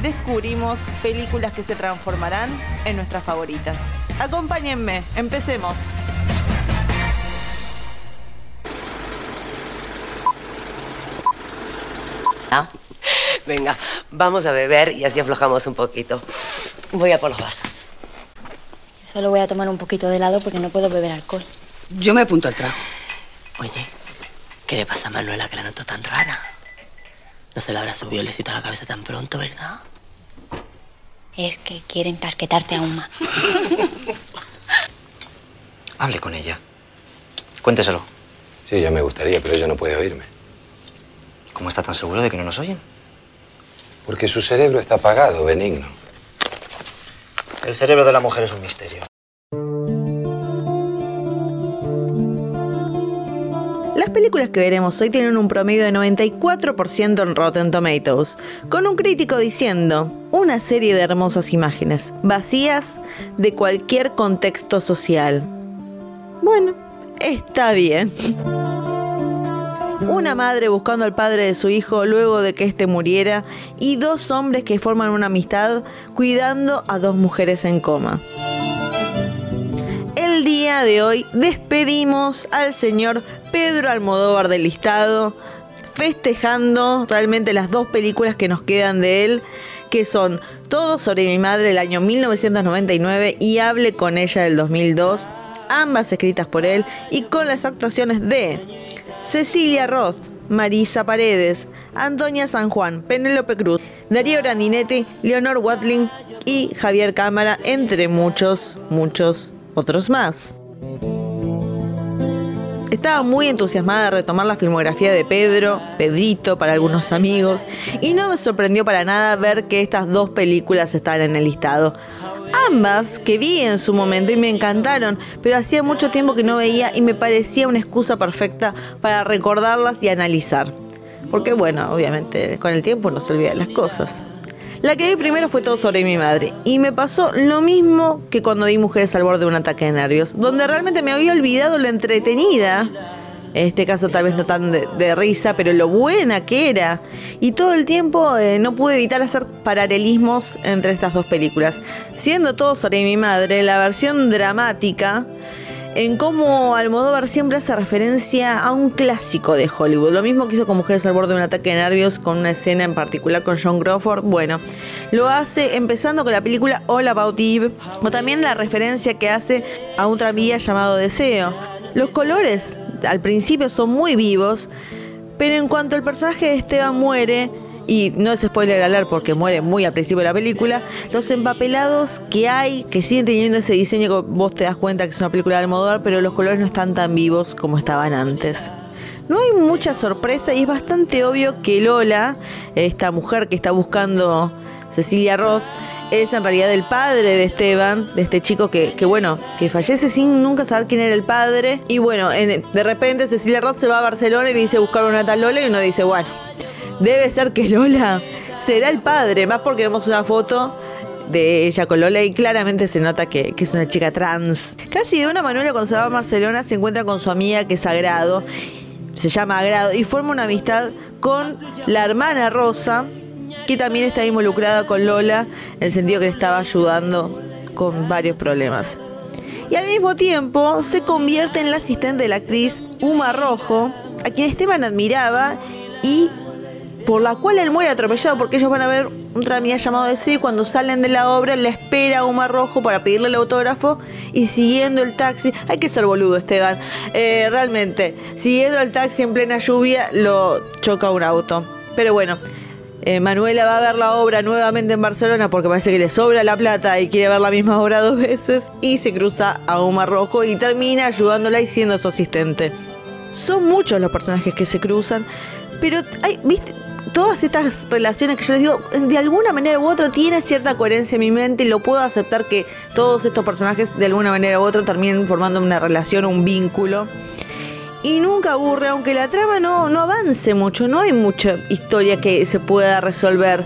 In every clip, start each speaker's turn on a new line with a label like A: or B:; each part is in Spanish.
A: descubrimos películas que se transformarán en nuestras favoritas. Acompáñenme, empecemos.
B: ¿Ah? Venga, vamos a beber y así aflojamos un poquito. Voy a por los vasos.
C: Solo voy a tomar un poquito de helado porque no puedo beber alcohol.
D: Yo me apunto al trago.
B: Oye, ¿qué le pasa a Manuela que la noto tan rara? No se le habrá subido el a la cabeza tan pronto, ¿verdad?
C: Es que quieren casquetarte aún más.
E: Hable con ella. Cuénteselo.
F: Sí, ya me gustaría, pero ella no puede oírme.
E: ¿Cómo está tan seguro de que no nos oyen?
F: Porque su cerebro está apagado, benigno.
E: El cerebro de la mujer es un misterio.
A: Que veremos hoy tienen un promedio de 94% en Rotten Tomatoes, con un crítico diciendo, una serie de hermosas imágenes, vacías de cualquier contexto social. Bueno, está bien. Una madre buscando al padre de su hijo luego de que éste muriera y dos hombres que forman una amistad cuidando a dos mujeres en coma el día de hoy despedimos al señor Pedro Almodóvar del listado, festejando realmente las dos películas que nos quedan de él, que son Todo sobre mi madre del año 1999 y Hable con ella del 2002, ambas escritas por él y con las actuaciones de Cecilia Roth, Marisa Paredes, Antonia San Juan, Penélope Cruz, Darío Grandinetti, Leonor Watling y Javier Cámara, entre muchos, muchos otros más. Estaba muy entusiasmada de retomar la filmografía de Pedro, Pedrito para algunos amigos, y no me sorprendió para nada ver que estas dos películas están en el listado. Ambas que vi en su momento y me encantaron, pero hacía mucho tiempo que no veía y me parecía una excusa perfecta para recordarlas y analizar. Porque bueno, obviamente con el tiempo no se olvidan las cosas. La que vi primero fue todo sobre mi madre. Y me pasó lo mismo que cuando vi Mujeres al borde de un ataque de nervios, donde realmente me había olvidado la entretenida. En este caso tal vez no tan de, risa, pero lo buena que era. Y todo el tiempo eh, no pude evitar hacer paralelismos entre estas dos películas. Siendo todo sobre mi madre, la versión dramática en cómo Almodóvar siempre hace referencia a un clásico de Hollywood. Lo mismo que hizo con Mujeres al borde de un ataque de nervios con una escena en particular con John Crawford. Bueno, lo hace empezando con la película All About Eve o también la referencia que hace a un tranvía llamado Deseo. Los colores al principio son muy vivos, pero en cuanto el personaje de Esteban muere, y no es spoiler alert porque muere muy al principio de la película, los empapelados que hay, que siguen teniendo ese diseño que vos te das cuenta que es una película de Almodóvar, pero los colores no están tan vivos como estaban antes. No hay mucha sorpresa y es bastante obvio que Lola, esta mujer que está buscando Cecilia Roth, es en realidad el padre de Esteban, de este chico que, bueno, que fallece sin nunca saber quién era el padre. Y bueno, de repente Cecilia Roth se va a Barcelona y dice buscar una tal Lola y uno dice, bueno, debe ser que Lola será el padre, más porque vemos una foto de ella con Lola y claramente se nota que, es una chica trans. Casi de una manera cuando se Barcelona se encuentra con su amiga que es Agrado, se llama Agrado y forma una amistad con la hermana Rosa, que también está involucrada con Lola, en el sentido que le estaba ayudando con varios problemas. Y al mismo tiempo se convierte en la asistente de la actriz Uma Rojo, a quien Esteban admiraba y por la cual él muere atropellado porque ellos van a ver un tranvía llamado de sí cuando salen de la obra le espera un Rojo para pedirle el autógrafo y siguiendo el taxi, hay que ser boludo Esteban, eh, realmente, siguiendo el taxi en plena lluvia lo choca un auto. Pero bueno, eh, Manuela va a ver la obra nuevamente en Barcelona porque parece que le sobra la plata y quiere ver la misma obra dos veces y se cruza a Uma Rojo y termina ayudándola y siendo su asistente. Son muchos los personajes que se cruzan, pero hay, ¿viste? Todas estas relaciones que yo les digo, de alguna manera u otra tiene cierta coherencia en mi mente y lo puedo aceptar que todos estos personajes de alguna manera u otra terminen formando una relación, un vínculo. Y nunca aburre, aunque la trama no, no avance mucho, no hay mucha historia que se pueda resolver.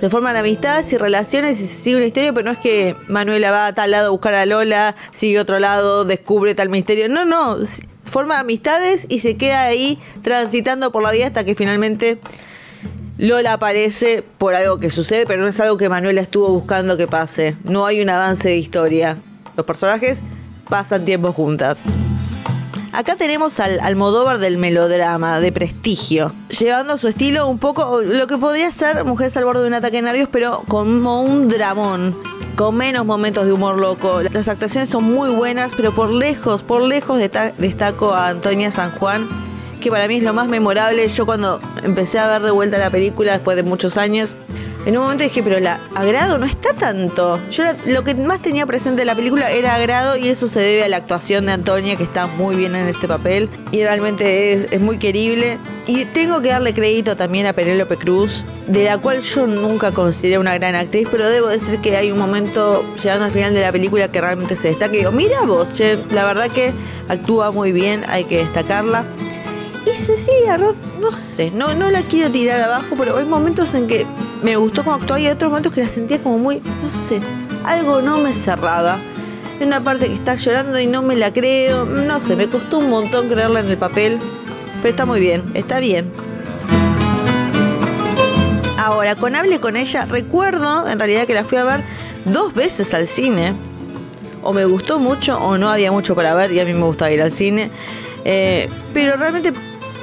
A: Se forman amistades y relaciones y se sigue una historia, pero no es que Manuela va a tal lado a buscar a Lola, sigue otro lado, descubre tal misterio. No, no, forma amistades y se queda ahí transitando por la vida hasta que finalmente Lola aparece por algo que sucede, pero no es algo que Manuela estuvo buscando que pase. No hay un avance de historia. Los personajes pasan tiempo juntas. Acá tenemos al Almodóvar del melodrama, de prestigio, llevando su estilo un poco lo que podría ser Mujeres al borde de un ataque de nervios, pero como un dramón, con menos momentos de humor loco. Las actuaciones son muy buenas, pero por lejos, por lejos destaco a Antonia San Juan que para mí es lo más memorable. Yo cuando empecé a ver de vuelta la película después de muchos años, en un momento dije, pero la agrado no está tanto. Yo lo que más tenía presente en la película era agrado y eso se debe a la actuación de Antonia, que está muy bien en este papel y realmente es, muy querible. Y tengo que darle crédito también a Penélope Cruz, de la cual yo nunca consideré una gran actriz, pero debo decir que hay un momento llegando al final de la película que realmente se destaca. Y digo, mira vos, la verdad que actúa muy bien, hay que destacarla. Y Cecilia Roth, no sé, no, no la quiero tirar abajo, pero hay momentos en que me gustó como actuaba y hay otros momentos que la sentía como muy, no sé, algo no me cerraba. Hay una parte que está llorando y no me la creo, no sé, me costó un montón creerla en el papel, pero está muy bien, está bien. Ahora, con Hable con ella, recuerdo en realidad que la fui a ver dos veces al cine. O me gustó mucho o no había mucho para ver y a mí me gustaba ir al cine. Eh, pero realmente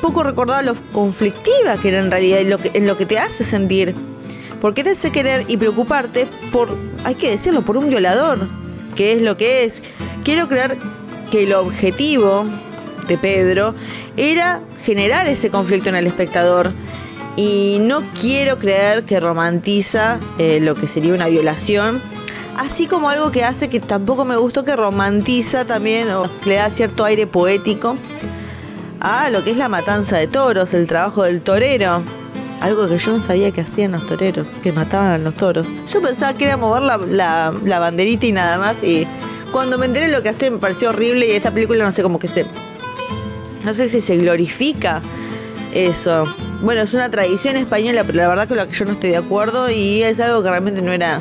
A: poco recordaba lo conflictiva que era en realidad en lo que, en lo que te hace sentir. Porque te hace querer y preocuparte por, hay que decirlo, por un violador, que es lo que es. Quiero creer que el objetivo de Pedro era generar ese conflicto en el espectador. Y no quiero creer que romantiza eh, lo que sería una violación. Así como algo que hace que tampoco me gustó que romantiza también o le da cierto aire poético a lo que es la matanza de toros, el trabajo del torero. Algo que yo no sabía que hacían los toreros, que mataban a los toros. Yo pensaba que era mover la, la, banderita y nada más. Y cuando me enteré lo que hacían me pareció horrible. Y esta película no sé cómo que se. No sé si se glorifica eso. Bueno, es una tradición española, pero la verdad que lo que yo no estoy de acuerdo. Y es algo que realmente no era.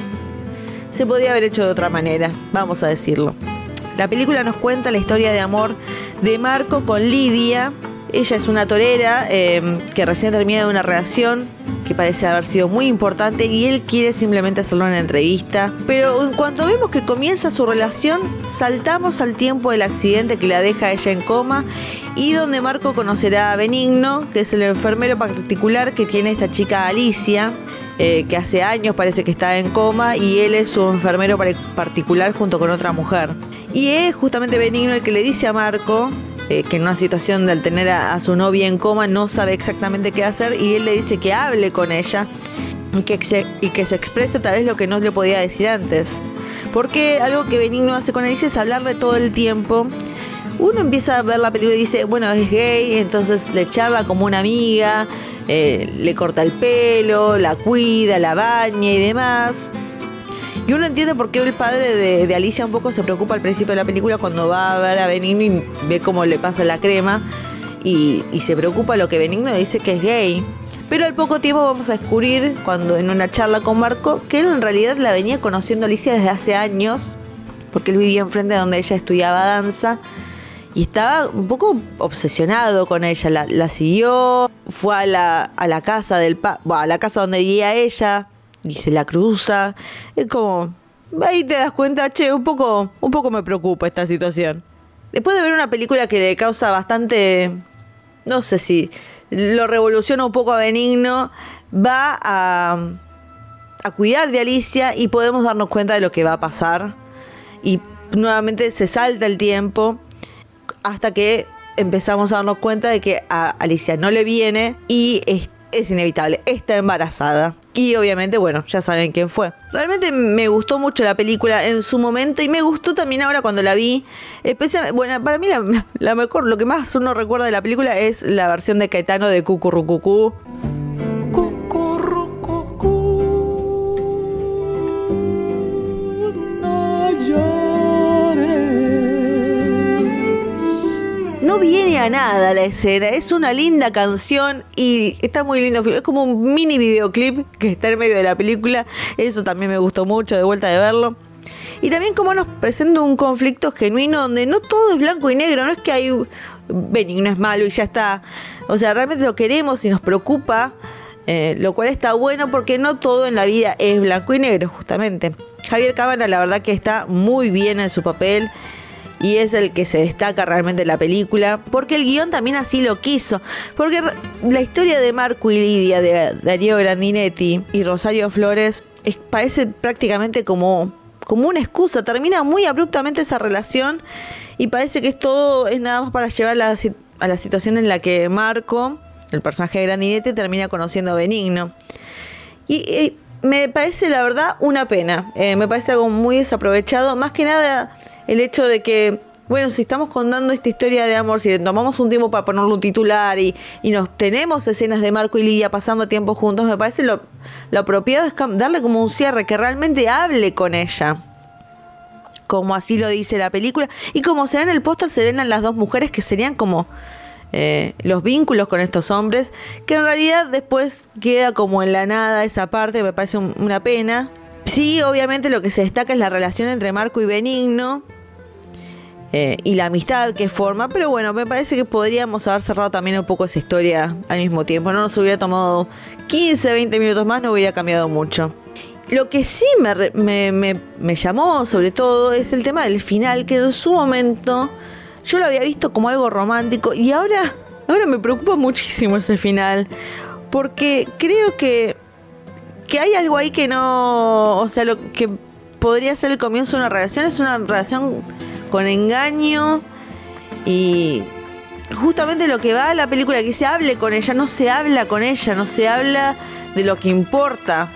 A: Se podía haber hecho de otra manera, vamos a decirlo. La película nos cuenta la historia de amor de Marco con Lidia. Ella es una torera em, que recién termina de una relación que parece haber sido muy importante y él quiere simplemente hacerlo en una entrevista. Pero en cuanto vemos que comienza su relación, saltamos al tiempo del accidente que la deja ella en coma y donde Marco conocerá a Benigno, que es el enfermero particular que tiene esta chica Alicia. Eh, que hace años parece que está en coma y él es su enfermero particular junto con otra mujer. Y es justamente Benigno el que le dice a Marco eh, que en una situación de tener a, su novia en coma no sabe exactamente qué hacer y él le dice que hable con ella y que se, y que se exprese tal vez lo que no le podía decir antes. Porque algo que Benigno hace con Alicia es hablarle todo el tiempo. Uno empieza a ver la película y dice, bueno, es gay, entonces le charla como una amiga, eh, le corta el pelo, la cuida, la baña y demás. Y uno entiende por qué el padre de, Alicia un poco se preocupa al principio de la película cuando va a ver a Benigno y ve cómo le pasa la crema y, se preocupa lo que Benigno dice que es gay. Pero al poco tiempo vamos a descubrir, cuando en una charla con Marco, que él en realidad la venía conociendo Alicia desde hace años, porque él vivía enfrente de donde ella estudiaba danza y estaba un poco obsesionado con ella. La, siguió, fue a la, a la casa del a la casa donde vivía ella, y se la cruza. Es como, ahí te das cuenta, che, un poco, un poco me preocupa esta situación. Después de ver una película que le causa bastante, no sé si lo revoluciona un poco a Benigno, va a, a cuidar de Alicia y podemos darnos cuenta de lo que va a pasar. Y nuevamente se salta el tiempo hasta que empezamos a darnos cuenta de que a Alicia no le viene y es inevitable, está embarazada. Y obviamente, bueno, ya saben quién fue. Realmente me gustó mucho la película en su momento y me gustó también ahora cuando la vi. Especialmente, bueno, para mí la, mejor, lo que más uno recuerda de la película es la versión de Caetano de Cucurrucucú. Viene a nada la escena, es una linda canción y está muy lindo. Es como un mini videoclip que está en medio de la película. Eso también me gustó mucho de vuelta de verlo. Y también como nos presenta un conflicto genuino donde no todo es blanco y negro, no es que hay benigno es malo y ya está. O sea, realmente lo queremos y nos preocupa, eh, lo cual está bueno porque no todo en la vida es blanco y negro, justamente. Javier Cámara la verdad que está muy bien en su papel y es el que se destaca realmente en la película, porque el guion también así lo quiso, porque la historia de Marco y Lidia, de Darío Grandinetti y Rosario Flores, parece prácticamente como, como una excusa, termina muy abruptamente esa relación y parece que es todo es nada más para llevar a la situación en la que Marco, el personaje de Grandinetti, termina conociendo a Benigno. Y me parece la verdad una pena, eh, me parece algo muy desaprovechado, más que nada el hecho de que, bueno, si estamos contando esta historia de amor, si tomamos un tiempo para ponerle un titular y, nos tenemos escenas de Marco y Lidia pasando tiempo juntos, me parece lo, lo apropiado es darle como un cierre, que realmente hable con ella como así lo dice la película. Y como se ve en el póster, se ven a las dos mujeres que serían como eh, los vínculos con estos hombres, que en realidad después queda como en la nada esa parte, me parece una pena. Sí, obviamente lo que se destaca es la relación entre Marco y Benigno, eh, y la amistad que forma, pero bueno, me parece que podríamos haber cerrado también un poco esa historia al mismo tiempo. No nos hubiera tomado 15, 20 minutos más, no hubiera cambiado mucho. Lo que sí me, me, llamó sobre todo es el tema del final, que en su momento yo lo había visto como algo romántico y ahora, ahora me preocupa muchísimo ese final, porque creo que, que hay algo ahí que no, o sea, lo que podría ser el comienzo de una relación es una relación con engaño y justamente lo que va a la película, que se hable con ella, no se habla con ella, no se habla de lo que importa.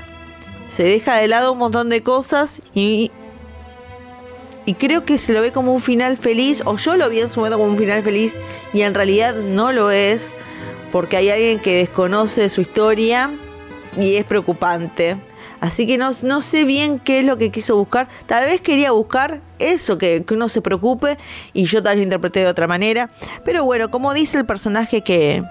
A: Se deja de lado un montón de cosas y, y creo que se lo ve como un final feliz, o yo lo vi en su momento como un final feliz y en realidad no lo es, porque hay alguien que desconoce su historia y es preocupante. Así que no, no, sé bien qué es lo que quiso buscar. Tal vez quería buscar eso, que, uno se preocupe y yo tal vez lo interpreté de otra manera. Pero bueno, como dice el personaje que,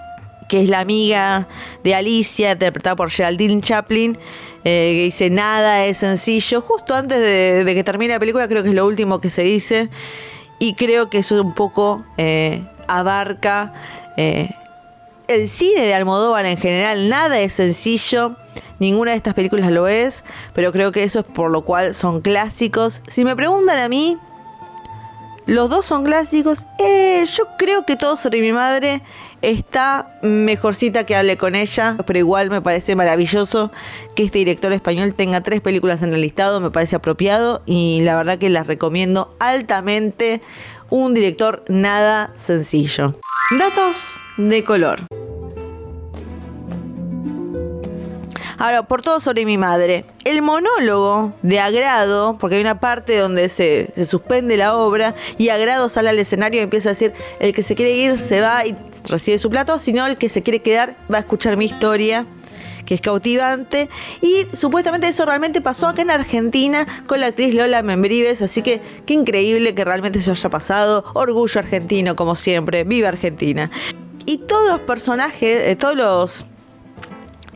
A: que es la amiga de Alicia, interpretada por Geraldine Chaplin, eh, que dice nada es sencillo. Justo antes de, que termine la película creo que es lo último que se dice. Y creo que eso un poco eh, abarca eh, el cine de Almodóvar en general. Nada es sencillo. Ninguna de estas películas lo es, pero creo que eso es por lo cual son clásicos. Si me preguntan a mí, los dos son clásicos. Eh, yo creo que todo sobre mi madre está mejorcita que hable con ella, pero igual me parece maravilloso que este director español tenga tres películas en el listado, me parece apropiado y la verdad que las recomiendo altamente. Un director nada sencillo. Datos de color. Ahora, por todo sobre mi madre. El monólogo de Agrado, porque hay una parte donde se, suspende la obra y Agrado sale al escenario y empieza a decir, el que se quiere ir se va y recibe su plato, sino el que se quiere quedar va a escuchar mi historia que es cautivante. Y supuestamente eso realmente pasó acá en Argentina con la actriz Lola Membrives. Así que qué increíble que realmente se haya pasado. Orgullo argentino, como siempre. Viva Argentina. Y todos los personajes, eh, todos los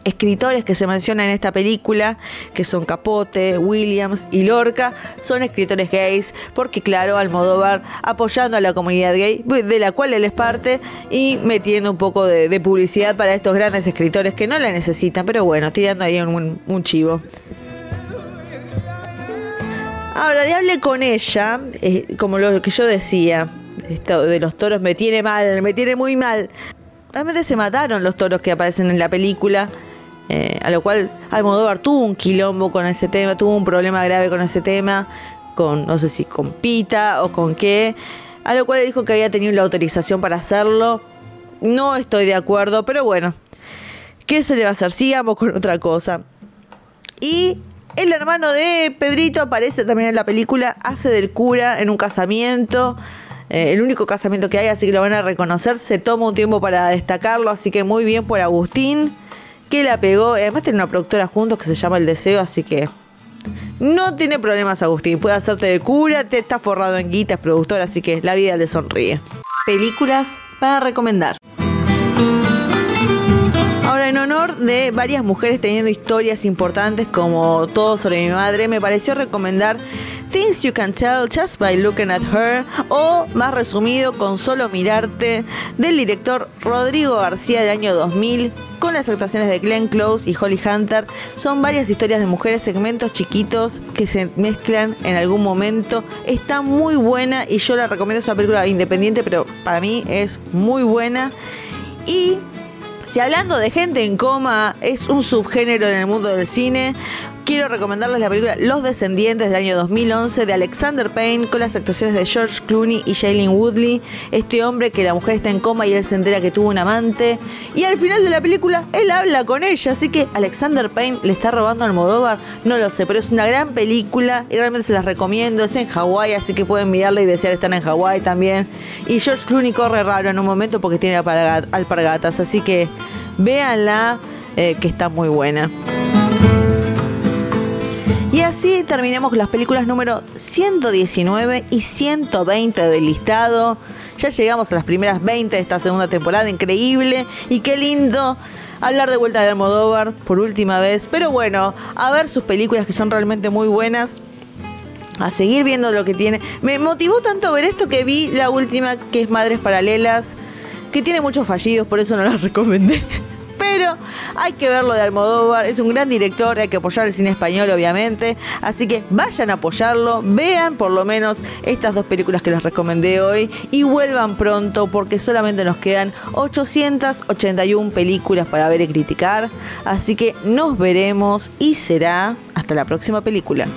A: escritores que se mencionan en esta película, que son Capote, Williams y Lorca, son escritores gays, porque claro, Almodóvar apoyando a la comunidad gay, de la cual él es parte, y metiendo un poco de, publicidad para estos grandes escritores que no la necesitan, pero bueno, tirando ahí un, un chivo. Ahora, de hable con ella, eh, como lo que yo decía, esto de los toros me tiene mal, me tiene muy mal. Realmente se mataron los toros que aparecen en la película. Eh, a lo cual Almodóvar tuvo un quilombo con ese tema, tuvo un problema grave con ese tema, con no sé si con Pita o con qué, a lo cual dijo que había tenido la autorización para hacerlo. No estoy de acuerdo, pero bueno, ¿qué se le va a hacer? Sigamos con otra cosa. Y el hermano de Pedrito aparece también en la película, hace del cura en un casamiento. Eh, el único casamiento que hay, así que lo van a reconocer. Se toma un tiempo para destacarlo, así que muy bien por Agustín que la pegó. Además tiene una productora juntos que se llama El Deseo, así que no tiene problemas Agustín. Puede hacerte de cura, te está forrado en guita, es productor, así que la vida le sonríe. Películas para recomendar. En honor de varias mujeres teniendo historias importantes como Todo sobre mi madre, me pareció recomendar Things You Can Tell Just by Looking at Her o, más resumido, Con Solo Mirarte, del director Rodrigo García del año 2000, con las actuaciones de Glenn Close y Holly Hunter. Son varias historias de mujeres, segmentos chiquitos que se mezclan en algún momento. Está muy buena y yo la recomiendo, es una película independiente, pero para mí es muy buena. Y si hablando de gente en coma es un subgénero en el mundo del cine, quiero recomendarles la película Los Descendientes del año 2011 de Alexander Payne con las actuaciones de George Clooney y Shailene Woodley. Este hombre que la mujer está en coma y él se entera que tuvo un amante. Y al final de la película él habla con ella. Así que Alexander Payne le está robando al Almodóvar. No lo sé, pero es una gran película y realmente se las recomiendo. Es en Hawái, así que pueden mirarla y desear estar en Hawái también. Y George Clooney corre raro en un momento porque tiene alpargatas. Así que véanla, eh, que está muy buena. Y así terminemos las películas número 119 y 120 del listado. Ya llegamos a las primeras 20 de esta segunda temporada, increíble. Y qué lindo hablar de vuelta de Almodóvar por última vez. Pero bueno, a ver sus películas que son realmente muy buenas. A seguir viendo lo que tiene. Me motivó tanto ver esto que vi la última que es Madres Paralelas. Que tiene muchos fallidos, por eso no la recomendé hay que verlo de Almodóvar, es un gran director, hay que apoyar el cine español obviamente, así que vayan a apoyarlo, vean por lo menos estas dos películas que les recomendé hoy y vuelvan pronto porque solamente nos quedan 881 películas para ver y criticar, así que nos veremos y será hasta la próxima película.